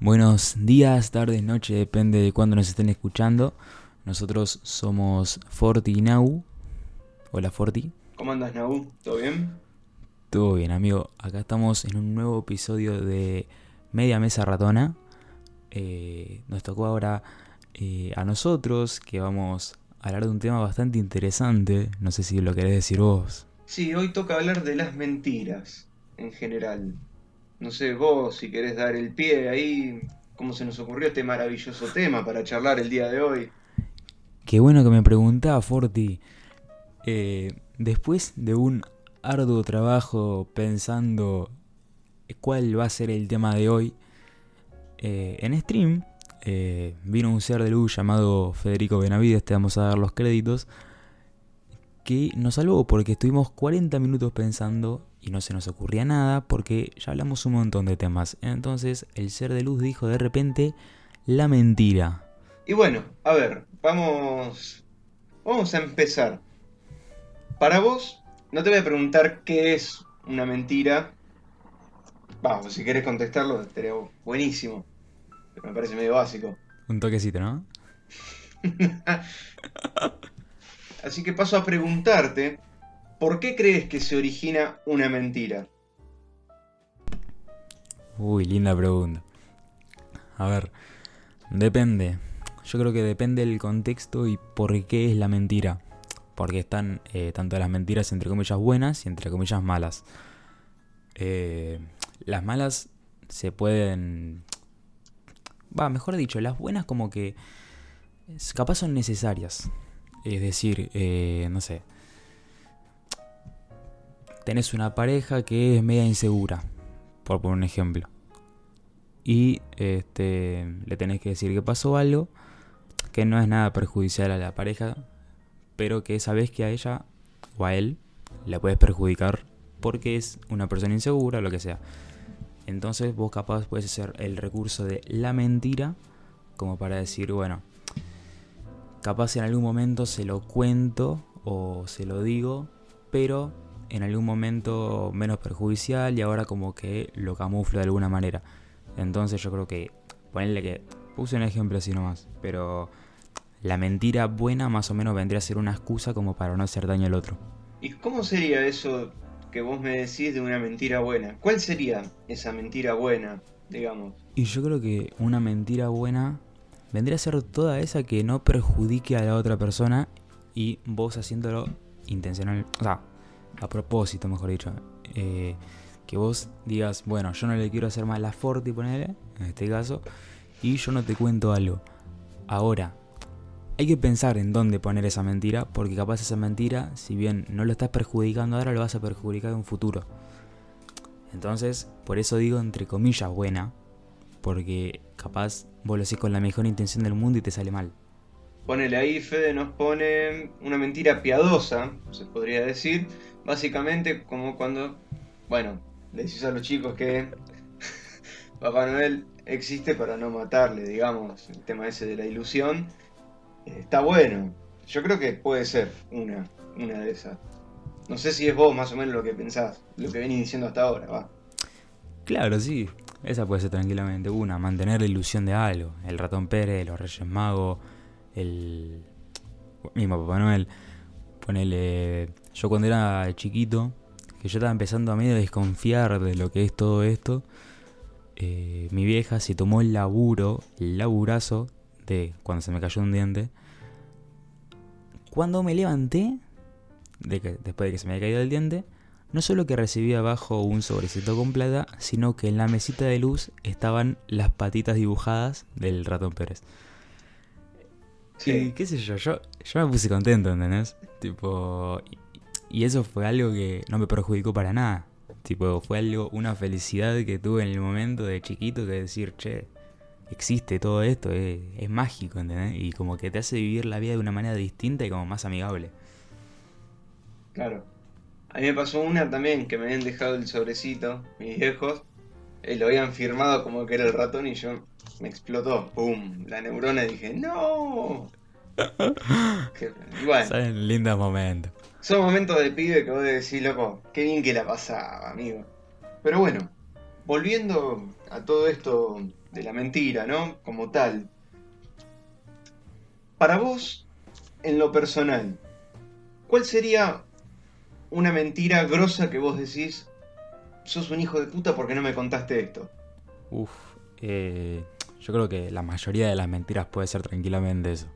Buenos días, tardes, noche, depende de cuándo nos estén escuchando. Nosotros somos Forti y Nau. Hola Forti. ¿Cómo andas, Nau? ¿Todo bien? Todo bien, amigo. Acá estamos en un nuevo episodio de Media Mesa Ratona. Eh, nos tocó ahora eh, a nosotros que vamos a hablar de un tema bastante interesante. No sé si lo querés decir vos. Sí, hoy toca hablar de las mentiras en general. No sé, vos si querés dar el pie ahí, cómo se nos ocurrió este maravilloso tema para charlar el día de hoy. Qué bueno que me preguntaba, Forti. Eh, después de un arduo trabajo pensando cuál va a ser el tema de hoy, eh, en stream eh, vino un ser de luz llamado Federico Benavides, te vamos a dar los créditos, que nos salvó porque estuvimos 40 minutos pensando y no se nos ocurría nada porque ya hablamos un montón de temas. Entonces el ser de luz dijo de repente la mentira. Y bueno, a ver, vamos, vamos a empezar. Para vos, no te voy a preguntar qué es una mentira. Vamos, si querés contestarlo, estaría buenísimo. Pero me parece medio básico. Un toquecito, ¿no? Así que paso a preguntarte, ¿por qué crees que se origina una mentira? Uy, linda pregunta. A ver, depende. Yo creo que depende del contexto y por qué es la mentira. Porque están eh, tanto las mentiras entre comillas buenas y entre comillas malas. Eh, las malas se pueden... Va, mejor dicho, las buenas como que capaz son necesarias. Es decir, eh, no sé. Tenés una pareja que es media insegura, por poner un ejemplo. Y este, le tenés que decir que pasó algo que no es nada perjudicial a la pareja, pero que sabes que a ella o a él le puedes perjudicar porque es una persona insegura o lo que sea. Entonces vos capaz puedes hacer el recurso de la mentira como para decir, bueno, capaz en algún momento se lo cuento o se lo digo, pero en algún momento menos perjudicial y ahora como que lo camuflo de alguna manera. Entonces yo creo que, ponerle que, puse un ejemplo así nomás, pero la mentira buena más o menos vendría a ser una excusa como para no hacer daño al otro. ¿Y cómo sería eso que vos me decís de una mentira buena? ¿Cuál sería esa mentira buena, digamos? Y yo creo que una mentira buena vendría a ser toda esa que no perjudique a la otra persona y vos haciéndolo intencional, o sea, a propósito, mejor dicho. Eh, que vos digas, bueno, yo no le quiero hacer mal a Forti, ponele, en este caso, y yo no te cuento algo. Ahora, hay que pensar en dónde poner esa mentira, porque capaz esa mentira, si bien no lo estás perjudicando ahora, lo vas a perjudicar en un futuro. Entonces, por eso digo entre comillas buena, porque capaz vos lo haces con la mejor intención del mundo y te sale mal. Ponele ahí, Fede nos pone una mentira piadosa, se podría decir, básicamente como cuando, bueno, le decís a los chicos que Papá Noel existe para no matarle, digamos, el tema ese de la ilusión, está bueno. Yo creo que puede ser una, una de esas. No sé si es vos más o menos lo que pensás, lo que venís diciendo hasta ahora, va. Claro, sí. Esa puede ser tranquilamente una, mantener la ilusión de algo. El ratón Pérez, los Reyes Magos, el mismo Papá Noel. Ponele, yo cuando era chiquito, que yo estaba empezando a medio desconfiar de lo que es todo esto, eh, mi vieja se tomó el laburo, el laburazo de cuando se me cayó un diente. Cuando me levanté, después de que se me había caído el diente, no solo que recibí abajo un sobrecito con plata, sino que en la mesita de luz estaban las patitas dibujadas del ratón Pérez. Sí. Y qué sé yo, yo, yo me puse contento, ¿entendés? Tipo, y, y eso fue algo que no me perjudicó para nada. Tipo, fue algo, una felicidad que tuve en el momento de chiquito que decir, che, existe todo esto, es, es mágico, ¿entendés? Y como que te hace vivir la vida de una manera distinta y como más amigable. Claro. A mí me pasó una también que me habían dejado el sobrecito, mis viejos, y lo habían firmado como que era el ratón y yo me explotó, ¡pum! La neurona y dije, ¡No! Que- y bueno, Son lindos momentos. son momentos de pibe que vos decís, loco, qué bien que la pasaba, amigo. Pero bueno, volviendo a todo esto de la mentira, ¿no? Como tal. Para vos, en lo personal, ¿cuál sería una mentira grosa que vos decís, sos un hijo de puta porque no me contaste esto? Uf, eh, yo creo que la mayoría de las mentiras puede ser tranquilamente eso.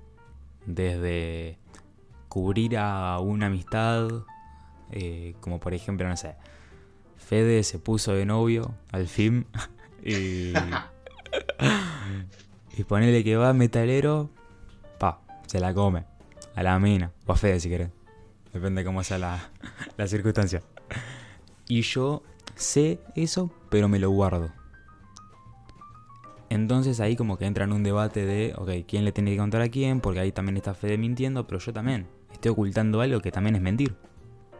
Desde cubrir a una amistad, eh, como por ejemplo, no sé, Fede se puso de novio al fin y, y ponerle que va metalero, pa, se la come, a la mina, o a Fede si querés, depende cómo sea la, la circunstancia. Y yo sé eso, pero me lo guardo. Entonces ahí como que entra en un debate de, ok, ¿quién le tiene que contar a quién? Porque ahí también está Fede mintiendo, pero yo también. Estoy ocultando algo que también es mentir.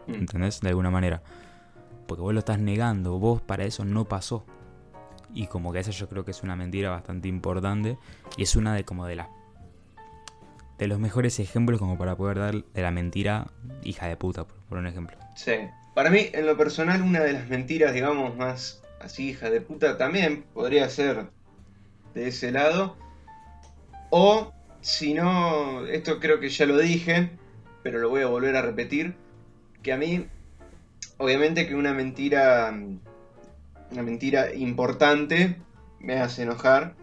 Mm. ¿Entendés? De alguna manera. Porque vos lo estás negando, vos para eso no pasó. Y como que esa yo creo que es una mentira bastante importante. Y es una de como de las... De los mejores ejemplos como para poder dar de la mentira hija de puta, por, un ejemplo. Sí. Para mí, en lo personal, una de las mentiras, digamos, más así, hija de puta, también podría ser de ese lado. O, si no, esto creo que ya lo dije, pero lo voy a volver a repetir, que a mí, obviamente que una mentira, una mentira importante me hace enojar,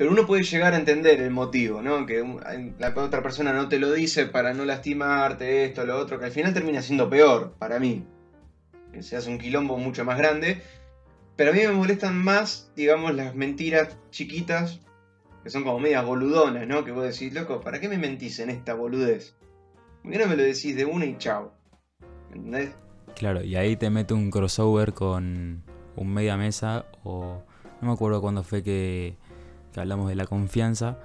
pero uno puede llegar a entender el motivo, ¿no? Que la otra persona no te lo dice para no lastimarte, esto, lo otro, que al final termina siendo peor para mí. Que se hace un quilombo mucho más grande. Pero a mí me molestan más, digamos, las mentiras chiquitas, que son como medias boludonas, ¿no? Que vos decís, loco, ¿para qué me mentís en esta boludez? ¿Por qué no me lo decís de una y chao? ¿Entendés? Claro, y ahí te mete un crossover con un media mesa o no me acuerdo cuándo fue que, que hablamos de la confianza,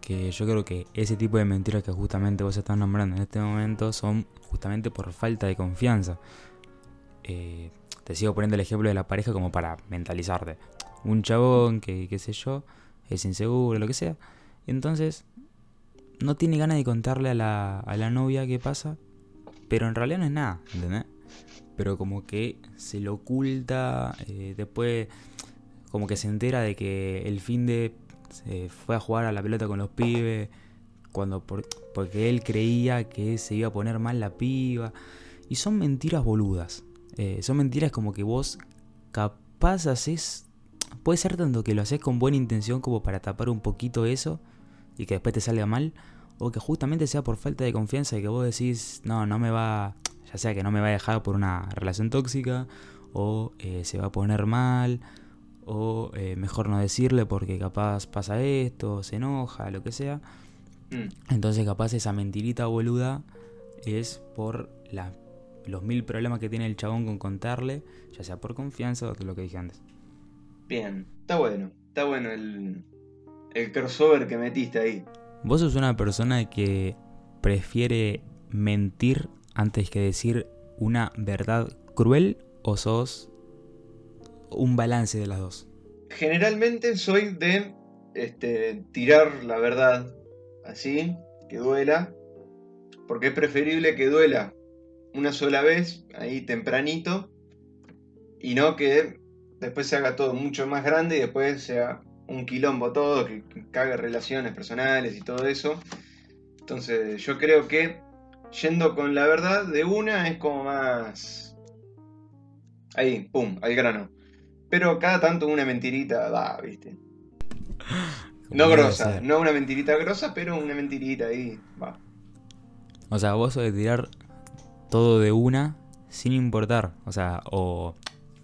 que yo creo que ese tipo de mentiras que justamente vos estás nombrando en este momento son justamente por falta de confianza. Eh, te sigo poniendo el ejemplo de la pareja como para mentalizarte. Un chabón que, qué sé yo, es inseguro, lo que sea. Entonces no tiene ganas de contarle a la, a la novia qué pasa, pero en realidad no es nada, ¿entendés? Pero como que se lo oculta, eh, después como que se entera de que el fin de se fue a jugar a la pelota con los pibes, cuando por- porque él creía que se iba a poner mal la piba. Y son mentiras boludas. Eh, son mentiras como que vos capaz haces... Puede ser tanto que lo haces con buena intención como para tapar un poquito eso y que después te salga mal. O que justamente sea por falta de confianza y que vos decís, no, no me va... Ya sea que no me va a dejar por una relación tóxica. O eh, se va a poner mal. O eh, mejor no decirle porque capaz pasa esto, se enoja, lo que sea. Mm, Entonces capaz esa mentirita boluda es por la- los mil problemas que tiene el chabón con contarle, ya sea por confianza o lo que dije antes. Bien, está bueno. Está bueno el, el crossover que metiste ahí. ¿Vos sos una persona que prefiere mentir antes que decir una verdad cruel o sos un balance de las dos? Generalmente soy de este, tirar la verdad así, que duela, porque es preferible que duela una sola vez, ahí tempranito, y no que después se haga todo mucho más grande y después sea un quilombo todo, que cague relaciones personales y todo eso. Entonces yo creo que yendo con la verdad de una es como más... Ahí, pum, al grano. Pero cada tanto una mentirita da, ¿viste? No grosa, no una mentirita grosa, pero una mentirita ahí, va. O sea, vos sos de tirar todo de una sin importar. O sea, o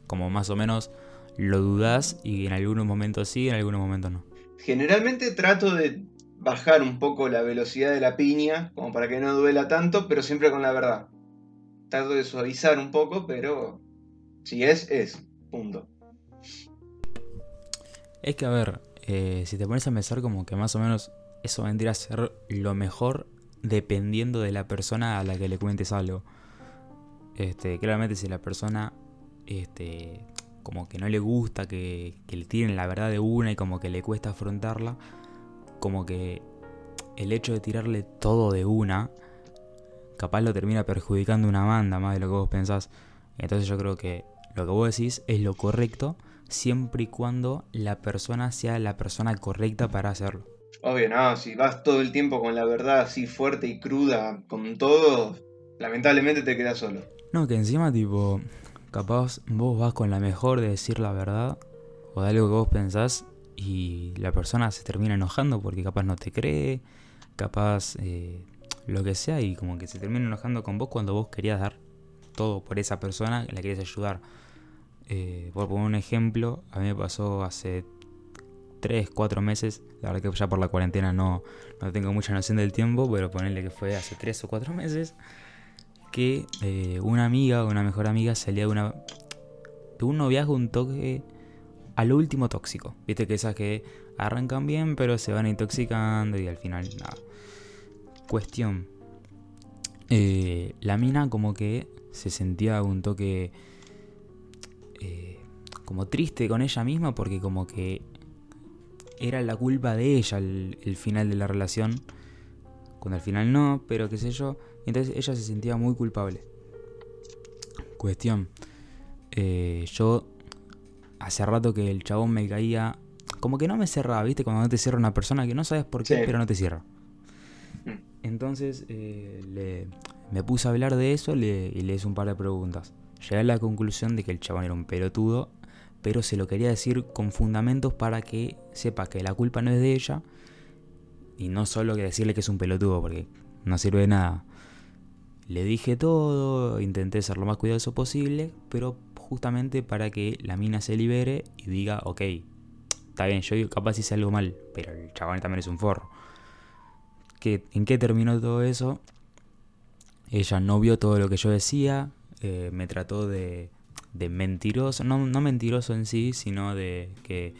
como más o menos lo dudás y en algunos momentos sí, en algunos momentos no. Generalmente trato de bajar un poco la velocidad de la piña, como para que no duela tanto, pero siempre con la verdad. Trato de suavizar un poco, pero si es, es. Punto. Es que a ver, eh, si te pones a pensar como que más o menos eso vendría a ser lo mejor dependiendo de la persona a la que le cuentes algo. Este, claramente si la persona este, como que no le gusta que, le tiren la verdad de una y como que le cuesta afrontarla, como que el hecho de tirarle todo de una, capaz lo termina perjudicando una banda más de lo que vos pensás. Entonces yo creo que lo que vos decís es lo correcto siempre y cuando la persona sea la persona correcta para hacerlo. Obvio, no, si vas todo el tiempo con la verdad así fuerte y cruda, con todo, lamentablemente te quedas solo. No, que encima tipo, capaz vos vas con la mejor de decir la verdad o de algo que vos pensás y la persona se termina enojando porque capaz no te cree, capaz eh, lo que sea y como que se termina enojando con vos cuando vos querías dar todo por esa persona, la querías ayudar. Eh, por poner un ejemplo, a mí me pasó hace 3, 4 meses, la verdad que ya por la cuarentena no, no tengo mucha noción del tiempo, pero ponerle que fue hace 3 o 4 meses, que eh, una amiga, una mejor amiga, salía de, una, de un noviazgo, un toque a lo último tóxico. Viste que esas que arrancan bien, pero se van intoxicando y al final nada. Cuestión. Eh, la mina como que se sentía un toque eh, como triste con ella misma porque como que era la culpa de ella el, final de la relación. Cuando al final no, pero qué sé yo. Entonces ella se sentía muy culpable. Cuestión. Eh, yo hace rato que el chabón me caía. Como que no me cerraba, ¿viste? Cuando no te cierra una persona que no sabes por qué, pero no te cierra. Entonces le, me puse a hablar de eso y le hice un par de preguntas. Llegué a la conclusión de que el chabón era un pelotudo, pero se lo quería decir con fundamentos para que sepa que la culpa no es de ella y no solo que decirle que es un pelotudo, porque no sirve de nada. Le dije todo, intenté ser lo más cuidadoso posible, pero justamente para que la mina se libere y diga, ok, está bien, yo capaz hice algo mal, pero el chabón también es un forro. ¿En qué terminó todo eso? Ella no vio todo lo que yo decía, eh, me trató de, de mentiroso, no, no, mentiroso en sí, sino de que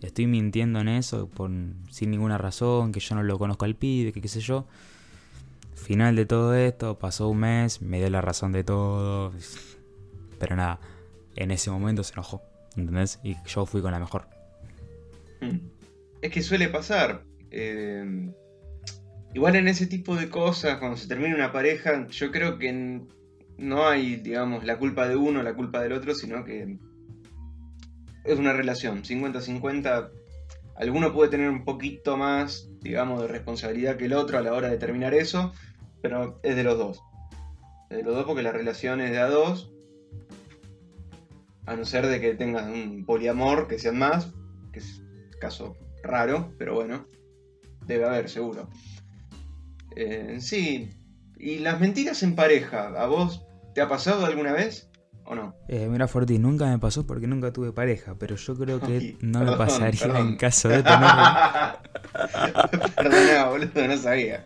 estoy mintiendo en eso por, sin ninguna razón, que yo no lo conozco al pibe, que qué sé yo. Final de todo esto, pasó un mes, me dio la razón de todo, pero nada, en ese momento se enojó, ¿entendés? Y yo fui con la mejor. Hmm. Es que suele pasar. Eh, igual en ese tipo de cosas, cuando se termina una pareja, yo creo que no hay, digamos, la culpa de uno, la culpa del otro, sino que es una relación, 50-50. Alguno puede tener un poquito más, digamos, de responsabilidad que el otro a la hora de terminar eso, pero es de los dos. Es de los dos porque la relación es de a dos, a no ser de que tengas un poliamor, que sean más, que es caso raro, pero bueno, debe haber, seguro. Eh, sí, y las mentiras en pareja, ¿a vos te ha pasado alguna vez o no? Eh, mira, Forti, nunca me pasó porque nunca tuve pareja, pero yo creo que no me pasaría en caso de tener. Perdona, boludo, no sabía.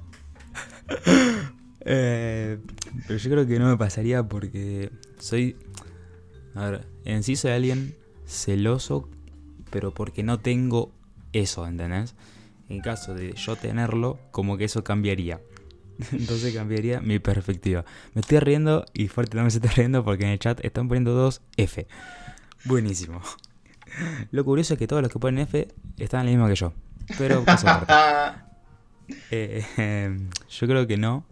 Eh, pero yo creo que no me pasaría porque soy. A ver, en sí soy alguien celoso, pero porque no tengo eso, ¿entendés? En caso de yo tenerlo, como que eso cambiaría. Entonces cambiaría mi perspectiva. Me estoy riendo y fuerte no me estoy riendo porque en el chat están poniendo dos F. Buenísimo. Lo curioso es que todos los que ponen F están en la misma que yo. Pero eh, em, yo creo que no.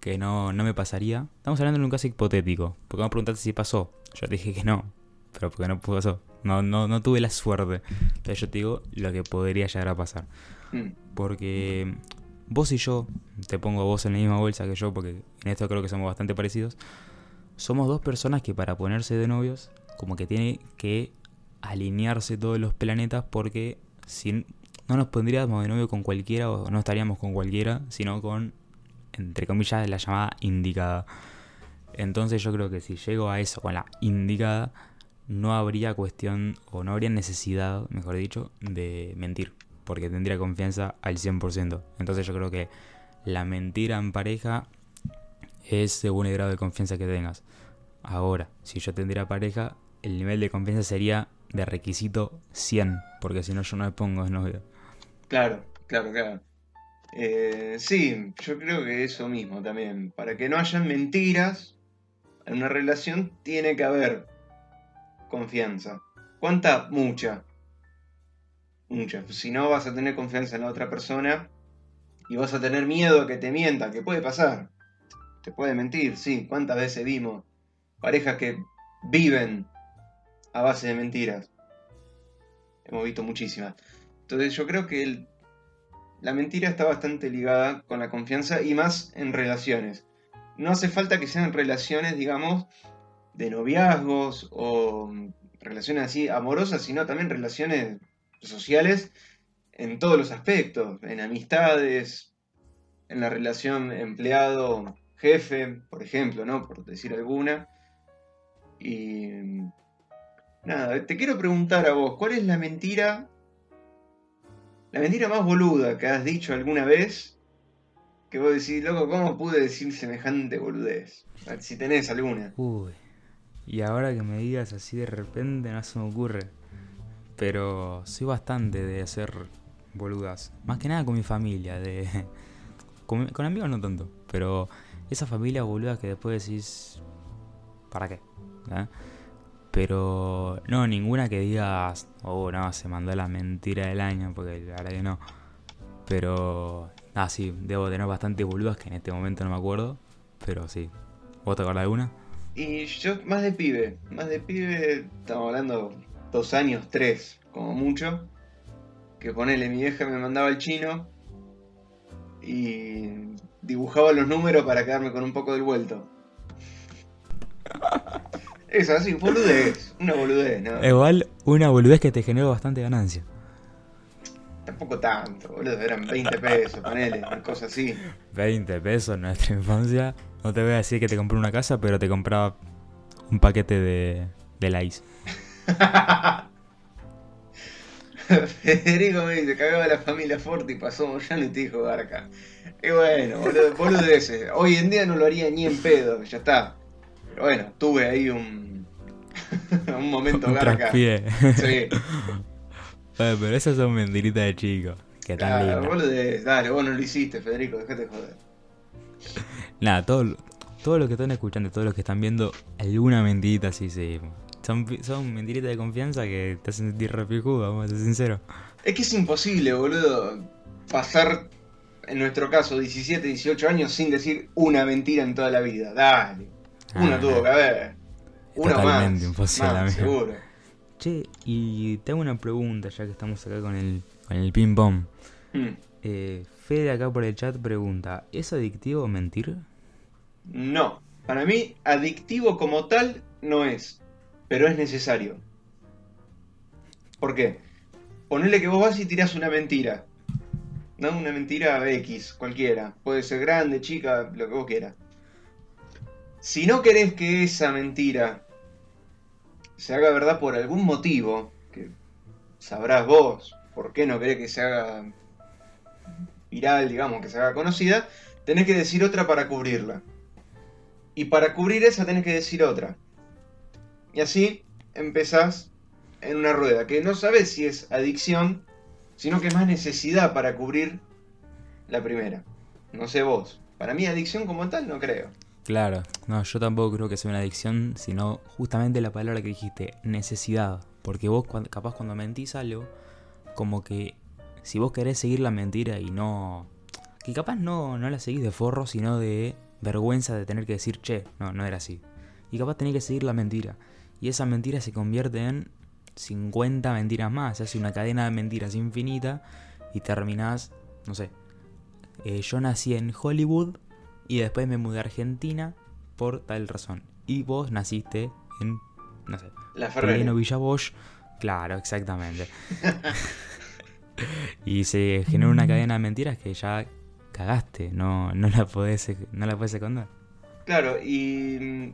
Que no, no me pasaría. Estamos hablando de un caso hipotético. Porque me preguntaste si pasó. Yo te dije que no. Pero porque no pasó. No, no, no tuve la suerte. Pero yo te digo lo que podría llegar a pasar. Hmm. Porque vos y yo, te pongo vos en la misma bolsa que yo, porque en esto creo que somos bastante parecidos, somos dos personas que para ponerse de novios, como que tiene que alinearse todos los planetas, porque si no nos pondríamos de novio con cualquiera, o no estaríamos con cualquiera, sino con, entre comillas, la llamada indicada. Entonces yo creo que si llego a eso con la indicada, no habría cuestión, o no habría necesidad, mejor dicho, de mentir porque tendría confianza al 100%. Entonces yo creo que la mentira en pareja es según el grado de confianza que tengas. Ahora, si yo tendría pareja, el nivel de confianza sería de requisito 100, porque si no yo no me pongo de novio. Claro, claro, claro. Eh, sí, yo creo que eso mismo también. Para que no hayan mentiras en una relación tiene que haber confianza. ¿Cuánta? Mucha. Si no, vas a tener confianza en la otra persona y vas a tener miedo a que te mienta, que puede pasar. Te puede mentir, sí. ¿Cuántas veces vimos parejas que viven a base de mentiras. Hemos visto muchísimas. Entonces yo creo que la mentira está bastante ligada con la confianza y más en relaciones. No hace falta que sean relaciones, digamos, de noviazgos o relaciones así amorosas, sino también relaciones sociales en todos los aspectos, en amistades, en la relación empleado-jefe, por ejemplo, ¿no? Por decir alguna. Y nada, te quiero preguntar a vos, ¿cuál es la mentira, la mentira más boluda que has dicho alguna vez? Que vos decís, loco, ¿cómo pude decir semejante boludez? Si tenés alguna. Uy. Y ahora que me digas así de repente no se me ocurre. Pero soy bastante de hacer boludas. Más que nada con mi familia. De... Con, amigos no tanto. Pero esa familia boluda que después decís... ¿Para qué? ¿Eh? Pero no, ninguna que digas... Oh, no, se mandó la mentira del año. Porque la verdad que no. Pero... Ah, sí, debo tener bastantes boludas que en este momento no me acuerdo. Pero sí. ¿Vos te acordás de alguna? Y yo, más de pibe, más de pibe, estamos hablando dos años, tres, como mucho. Que ponele, mi vieja me mandaba al chino y dibujaba los números para quedarme con un poco del vuelto. Eso, así, boludez, una boludez, ¿no? Igual una boludez que te generó bastante ganancia. Tampoco tanto, boludo, eran 20 pesos, ponele, una cosa así. 20 pesos en nuestra infancia. No te voy a decir que te compré una casa, pero te compraba un paquete de, de Lays. Federico me dice, cagaba la familia Forti y pasó Moyano y te dijo Garca. Y bueno, boludo, boludeces. Hoy en día no lo haría ni en pedo, ya está. Pero bueno, tuve ahí un, un momento Un Garca. traspié. Sí, Bueno, pero esas son mentiritas de chico. Que tan claro. Dale, vos no lo hiciste, Federico, dejate joder. Nada, todo, todo lo que están escuchando, todos los que están viendo, alguna mentirita sí, sí. Son, son mentiritas de confianza que te hacen sentir repijudo, vamos a ser sinceros. Es que es imposible, boludo, pasar, en nuestro caso, 17, 18 años sin decir una mentira en toda la vida. Dale. Una Ah, tuvo que haber. Una Totalmente más. imposible, más, seguro. Che, y te hago una pregunta ya que estamos acá con el, con el ping pong. Hmm. Eh, Fede acá por el chat pregunta, ¿es adictivo mentir? No, para mí adictivo como tal no es, pero es necesario. ¿Por qué? Ponele que vos vas y tirás una mentira. No, una mentira X, cualquiera. Puede ser grande, chica, lo que vos quieras. Si no querés que esa mentira se haga verdad por algún motivo, que sabrás vos por qué no querés que se haga viral, digamos, que se haga conocida, tenés que decir otra para cubrirla. Y para cubrir esa tenés que decir otra. Y así empezás en una rueda, que no sabes si es adicción, sino que es más necesidad para cubrir la primera. No sé vos. Para mí adicción como tal no creo. Claro, no, yo tampoco creo que sea una adicción, sino justamente la palabra que dijiste, necesidad. Porque vos capaz cuando mentís algo, como que si vos querés seguir la mentira y no... Que capaz no, no la seguís de forro, sino de vergüenza de tener que decir, che, no, no era así. Y capaz tenés que seguir la mentira. Y esa mentira se convierte en 50 mentiras más. Se hace una cadena de mentiras infinita y terminás, no sé. eh, yo nací en Hollywood y después me mudé a Argentina por tal razón. Y vos naciste en, no sé, La. Pelino Villa Bosch. Claro, exactamente. y se genera una cadena de mentiras que ya cagaste, no, no la podés, no la podés esconder. Claro, y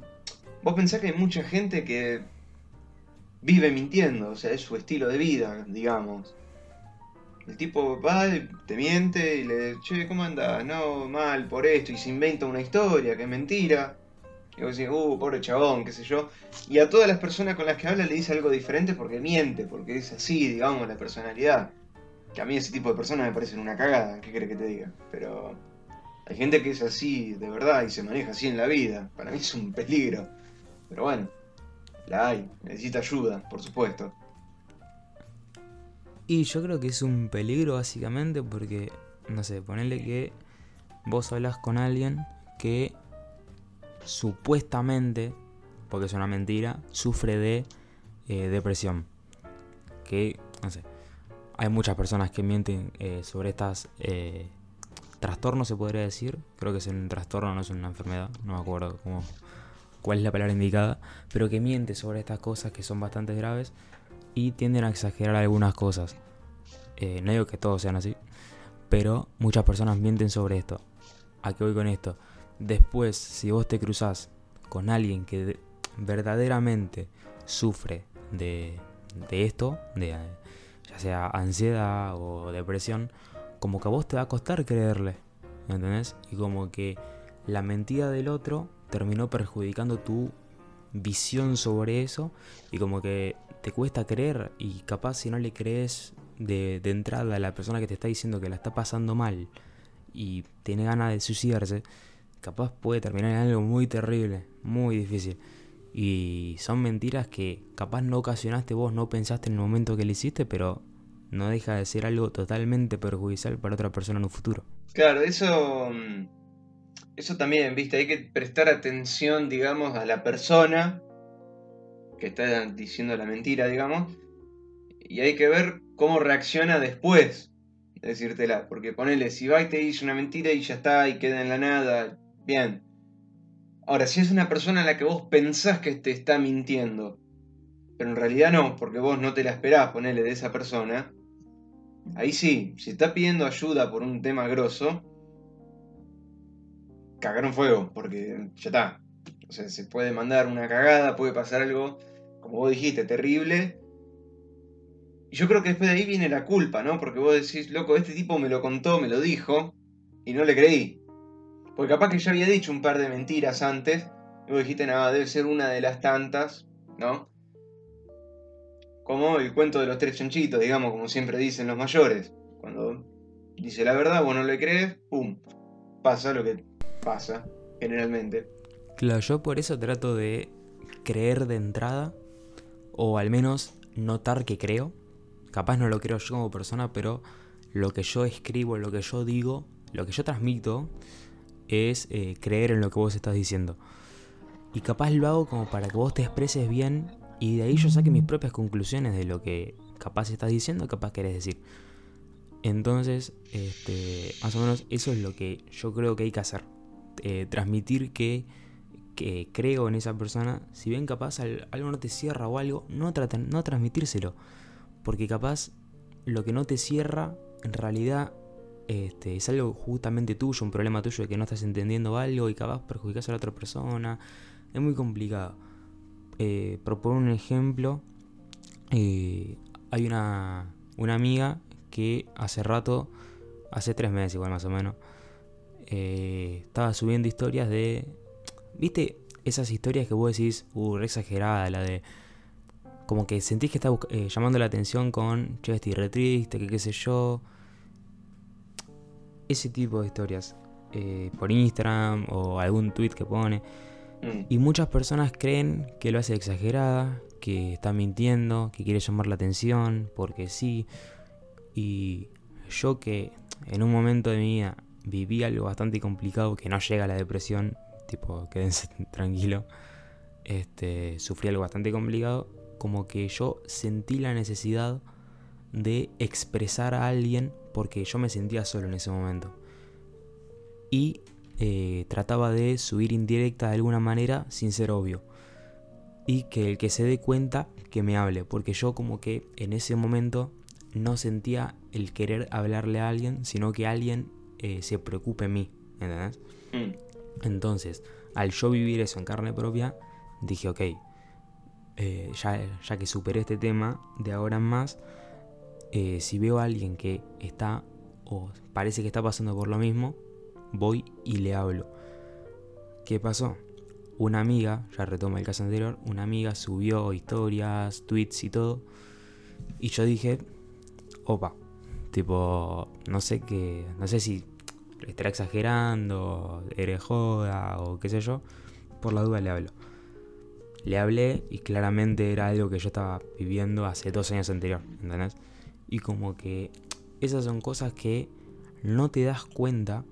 vos pensás que hay mucha gente que vive mintiendo, o sea, es su estilo de vida, digamos. El tipo va, te miente y le che, ¿cómo andás? No, mal por esto, y se inventa una historia que es mentira. Y vos decís, uh, pobre chabón, qué sé yo. Y a todas las personas con las que habla le dice algo diferente porque miente, porque es así, digamos, la personalidad. Que a mí ese tipo de personas me parecen una cagada, ¿qué crees que te diga? Pero hay gente que es así de verdad y se maneja así en la vida. Para mí es un peligro. Pero bueno, la hay. Necesita ayuda, por supuesto. Y yo creo que es un peligro básicamente porque, no sé, ponerle que vos hablas con alguien que supuestamente, porque es una mentira, sufre de eh, depresión. Que, no sé, hay muchas personas que mienten eh, sobre estas eh, trastornos, se podría decir. Creo que es un trastorno, no es una enfermedad, no me acuerdo cómo, cuál es la palabra indicada, pero que miente sobre estas cosas que son bastante graves y tienden a exagerar algunas cosas. no digo que todos sean así, pero muchas personas mienten sobre esto. ¿A qué voy con esto? Después, si vos te cruzás con alguien que verdaderamente sufre de, esto, de ya sea ansiedad o depresión, como que a vos te va a costar creerle, ¿entendés? Y como que la mentira del otro terminó perjudicando tu visión sobre eso y como que te cuesta creer y capaz si no le crees de, entrada a la persona que te está diciendo que la está pasando mal y tiene ganas de suicidarse, capaz puede terminar en algo muy terrible, muy difícil. Y son mentiras que capaz no ocasionaste vos, no pensaste en el momento que le hiciste, pero no deja de ser algo totalmente perjudicial para otra persona en un futuro. Claro, eso, mm, eso también, viste, hay que prestar atención, digamos, a la persona que está diciendo la mentira, digamos, y hay que ver cómo reacciona después de decírtela, porque ponele, si va y te dice una mentira y ya está, y queda en la nada, bien, Ahora, si es una persona a la que vos pensás que te está mintiendo, pero en realidad no, porque vos no te la esperás ponerle de esa persona, ahí sí, si está pidiendo ayuda por un tema grosso, cagaron fuego, porque ya está. O sea, se puede mandar una cagada, puede pasar algo, como vos dijiste, terrible. Y yo creo que después de ahí viene la culpa, ¿no? Porque vos decís, loco, este tipo me lo contó, me lo dijo, y no le creí. Porque capaz que ya había dicho un par de mentiras antes. Y vos dijiste, nada, debe ser una de las tantas, ¿no? Como el cuento de los tres chanchitos, digamos, como siempre dicen los mayores. Cuando dice la verdad, vos no le crees, ¡pum! Pasa lo que pasa, generalmente. Claro, yo por eso trato de creer de entrada, o al menos notar que creo. Capaz no lo creo yo como persona, pero lo que yo escribo, lo que yo digo, lo que yo transmito, es eh, creer en lo que vos estás diciendo. Y capaz lo hago como para que vos te expreses bien y de ahí yo saque mis propias conclusiones de lo que capaz estás diciendo, capaz querés decir. Entonces, este, más o menos eso es lo que yo creo que hay que hacer. Eh, transmitir que, que, creo en esa persona. Si bien capaz algo no te cierra o algo, no, no transmitírselo. Porque capaz lo que no te cierra en realidad este, es algo justamente tuyo, un problema tuyo de que no estás entendiendo algo y capaz perjudicas a la otra persona. Es muy complicado. Eh, proponer un ejemplo. Eh, hay una, una amiga que hace rato, hace tres meses igual más o menos, eh, estaba subiendo historias de... ¿Viste? Esas historias que vos decís, uh, re exagerada, la de... Como que sentís que está eh, llamando la atención con, che, estoy re triste, que qué sé yo ese tipo de historias eh, por Instagram o algún tweet que pone. Mm. Y muchas personas creen que lo hace exagerada, que está mintiendo, que quiere llamar la atención, porque sí. Y yo que en un momento de mi vida viví algo bastante complicado, que no llega a la depresión, tipo, quédense tranquilo, este, sufrí algo bastante complicado, como que yo sentí la necesidad de expresar a alguien porque yo me sentía solo en ese momento. Y eh, trataba de subir indirecta de alguna manera sin ser obvio. Y que el que se dé cuenta que me hable, porque yo como que en ese momento no sentía el querer hablarle a alguien, sino que alguien eh, se preocupe en mí, ¿entendés? Mm. Entonces, al yo vivir eso en carne propia, dije, ok, eh, ya, ya que superé este tema, de ahora en más, eh, si veo a alguien que está o parece que está pasando por lo mismo, voy y le hablo. ¿Qué pasó? Una amiga, ya retoma el caso anterior, una amiga subió historias, tweets y todo. Y yo dije, opa, tipo, no sé qué, no sé si estará exagerando, eres joda o qué sé yo. Por la duda le hablo. Le hablé y claramente era algo que yo estaba viviendo hace dos años anterior, ¿entendés? Y como que esas son cosas que no te das cuenta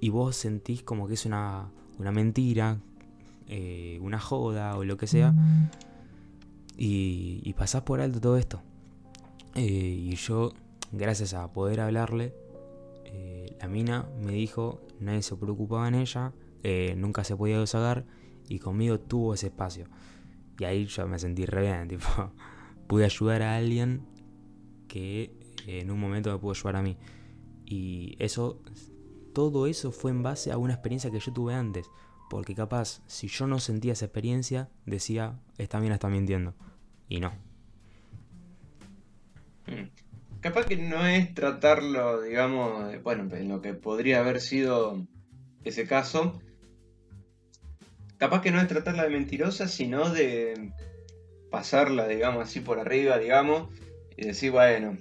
y vos sentís como que es una, mentira, eh, una joda o lo que sea. y, y pasás por alto todo esto. Eh, y yo, gracias a poder hablarle, eh, la mina me dijo, nadie se preocupaba en ella, eh, nunca se podía desagar y conmigo tuvo ese espacio. Y ahí yo me sentí re bien, tipo, pude ayudar a alguien que en un momento me pudo ayudar a mí. Y eso, todo eso fue en base a una experiencia que yo tuve antes. Porque capaz, si yo no sentía esa experiencia, decía, esta mina está mintiendo. Y no. Capaz que no es tratarlo, digamos, bueno, en lo que podría haber sido ese caso. Capaz que no es tratarla de mentirosa, sino de pasarla, digamos, así por arriba, digamos, y decir, bueno,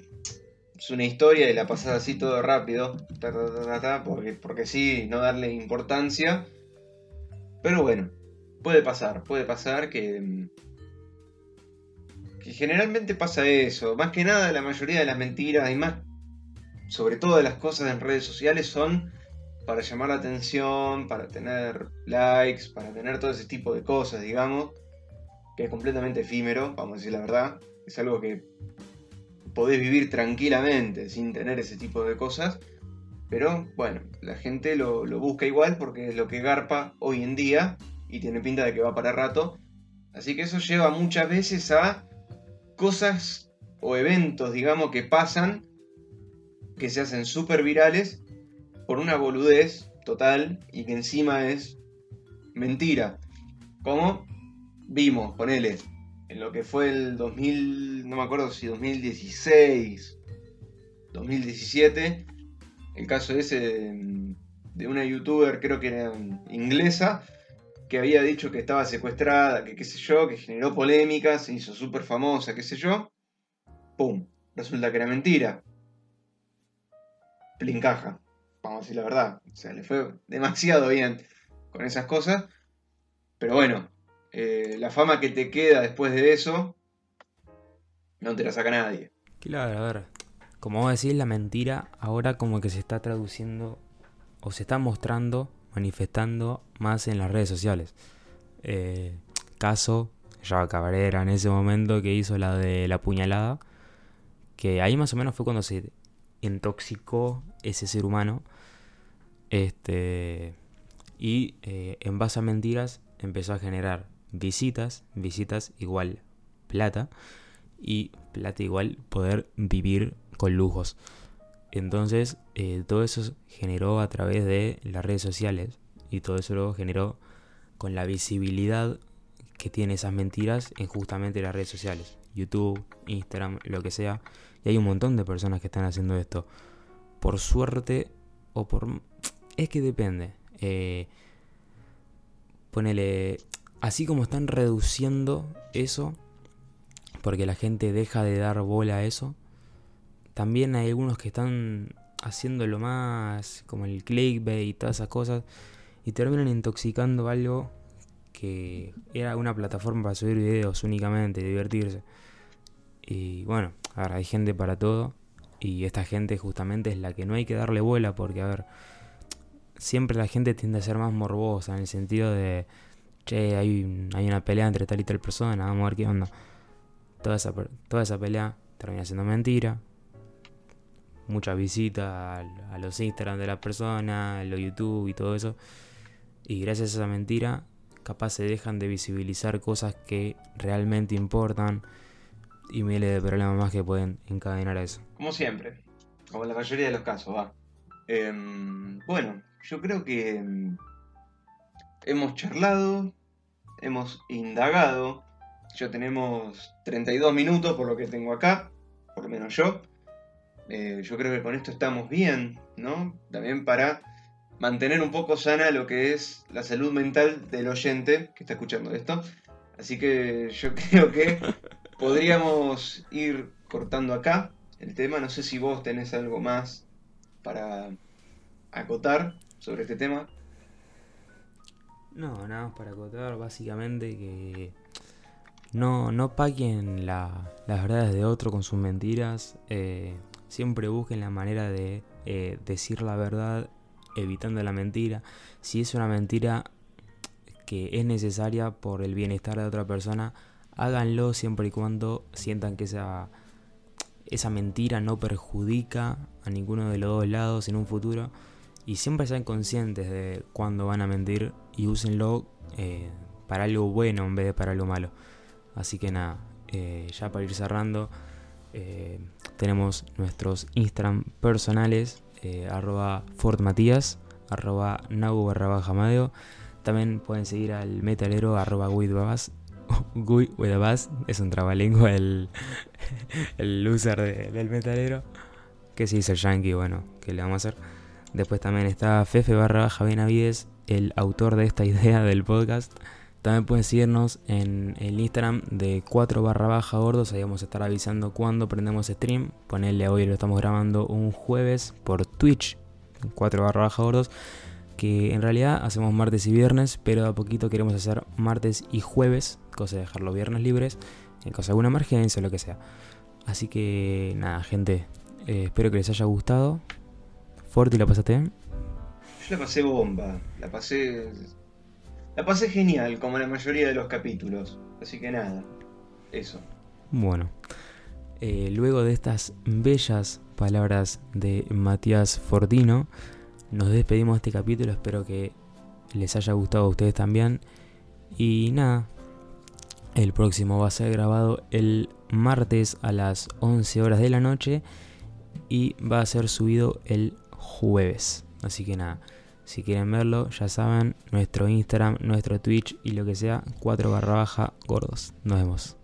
es una historia y la pasas así todo rápido, porque, porque sí, no darle importancia. Pero bueno, puede pasar, puede pasar que, que generalmente pasa eso. Más que nada, la mayoría de las mentiras y más, sobre todo de las cosas en redes sociales, son para llamar la atención, para tener likes, para tener todo ese tipo de cosas, digamos, que es completamente efímero, vamos a decir la verdad. Es algo que podés vivir tranquilamente sin tener ese tipo de cosas. Pero bueno, la gente lo, busca igual porque es lo que garpa hoy en día y tiene pinta de que va para rato. Así que eso lleva muchas veces a cosas o eventos, digamos, que pasan, que se hacen súper virales por una boludez total y que encima es mentira. Como vimos, ponele, en lo que fue el 2000, no me acuerdo si 2016, 2017, el caso ese de, una youtuber, creo que era inglesa, que había dicho que estaba secuestrada, que qué sé yo, que generó polémicas, se hizo súper famosa, qué sé yo. ¡Pum! Resulta que era mentira. Plincaja. Vamos a decir la verdad. O sea, le fue demasiado bien con esas cosas. Pero bueno, eh, la fama que te queda después de eso, no te la saca nadie. Claro, a ver. Como vos decís, la mentira ahora como que se está traduciendo o se está mostrando, manifestando más en las redes sociales. Eh, caso, ya Cabrera en ese momento que hizo la de la puñalada, que ahí más o menos fue cuando se intoxicó ese ser humano. Este, y eh, en base a mentiras empezó a generar visitas, visitas igual plata y plata igual poder vivir con lujos. Entonces eh, todo eso generó a través de las redes sociales y todo eso lo generó con la visibilidad que tiene esas mentiras en justamente las redes sociales, YouTube, Instagram, lo que sea. Y hay un montón de personas que están haciendo esto. Por suerte o por... Es que depende. Eh, ponele, así como están reduciendo eso, porque la gente deja de dar bola a eso, también hay algunos que están haciéndolo más como el clickbait y todas esas cosas y terminan intoxicando algo que era una plataforma para subir videos únicamente, divertirse. Y bueno, ahora hay gente para todo y esta gente justamente es la que no hay que darle bola porque, a ver, siempre la gente tiende a ser más morbosa en el sentido de che, hay, hay una pelea entre tal y tal persona, vamos a ver qué onda. Toda esa, toda esa pelea termina siendo mentira. Muchas visitas a, los Instagram de las personas, a los YouTube y todo eso. Y gracias a esa mentira, capaz se dejan de visibilizar cosas que realmente importan y miles de problemas más que pueden encadenar a eso. Como siempre, como en la mayoría de los casos, va. Em, bueno, yo creo que em, hemos charlado, hemos indagado. Ya tenemos 32 minutos por lo que tengo acá, por lo menos yo. Eh, yo creo que con esto estamos bien, ¿no? También para mantener un poco sana lo que es la salud mental del oyente que está escuchando esto. Así que yo creo que podríamos ir cortando acá el tema. No sé si vos tenés algo más para acotar sobre este tema. No, nada más para acotar, básicamente que no, no paguen las verdades de otro con sus mentiras. Eh, siempre busquen la manera de eh, decir la verdad evitando la mentira. Si es una mentira que es necesaria por el bienestar de otra persona, háganlo siempre y cuando sientan que esa, esa mentira no perjudica a ninguno de los dos lados en un futuro. Y siempre sean conscientes de cuándo van a mentir y úsenlo eh, para algo bueno en vez de para algo malo. Así que nada, eh, ya para ir cerrando, tenemos nuestros Instagram personales, arroba fortmatías, arroba nagu barra baja. También pueden seguir al metalero arroba guidbabas. es un trabalengua el, el loser del metalero. Que se dice el yankee, bueno, ¿qué le vamos a hacer? Después también está Fefe barra baja el autor de esta idea del podcast. También pueden seguirnos en el Instagram de 4 barra baja gordos. Ahí vamos a estar avisando cuando prendemos stream. Ponerle hoy lo estamos grabando un jueves por Twitch. 4 barra baja gordos que en realidad hacemos martes y viernes, pero a poquito queremos hacer martes y jueves, cosa de dejar los viernes libres, en caso de alguna emergencia o lo que sea. Así que nada, gente, eh, espero que les haya gustado. Forti, ¿la pasaste bien? Yo la pasé bomba, la pasé. La pasé genial, como la mayoría de los capítulos. Así que nada, eso. Bueno, eh, luego de estas bellas palabras de Matías Fortino, nos despedimos de este capítulo, espero que les haya gustado a ustedes también. Y nada, el próximo va a ser grabado el martes a las 11 horas de la noche y va a ser subido el jueves. Así que nada, si quieren verlo, ya saben, nuestro Instagram, nuestro Twitch y lo que sea, 4 barra baja gordos. Nos vemos.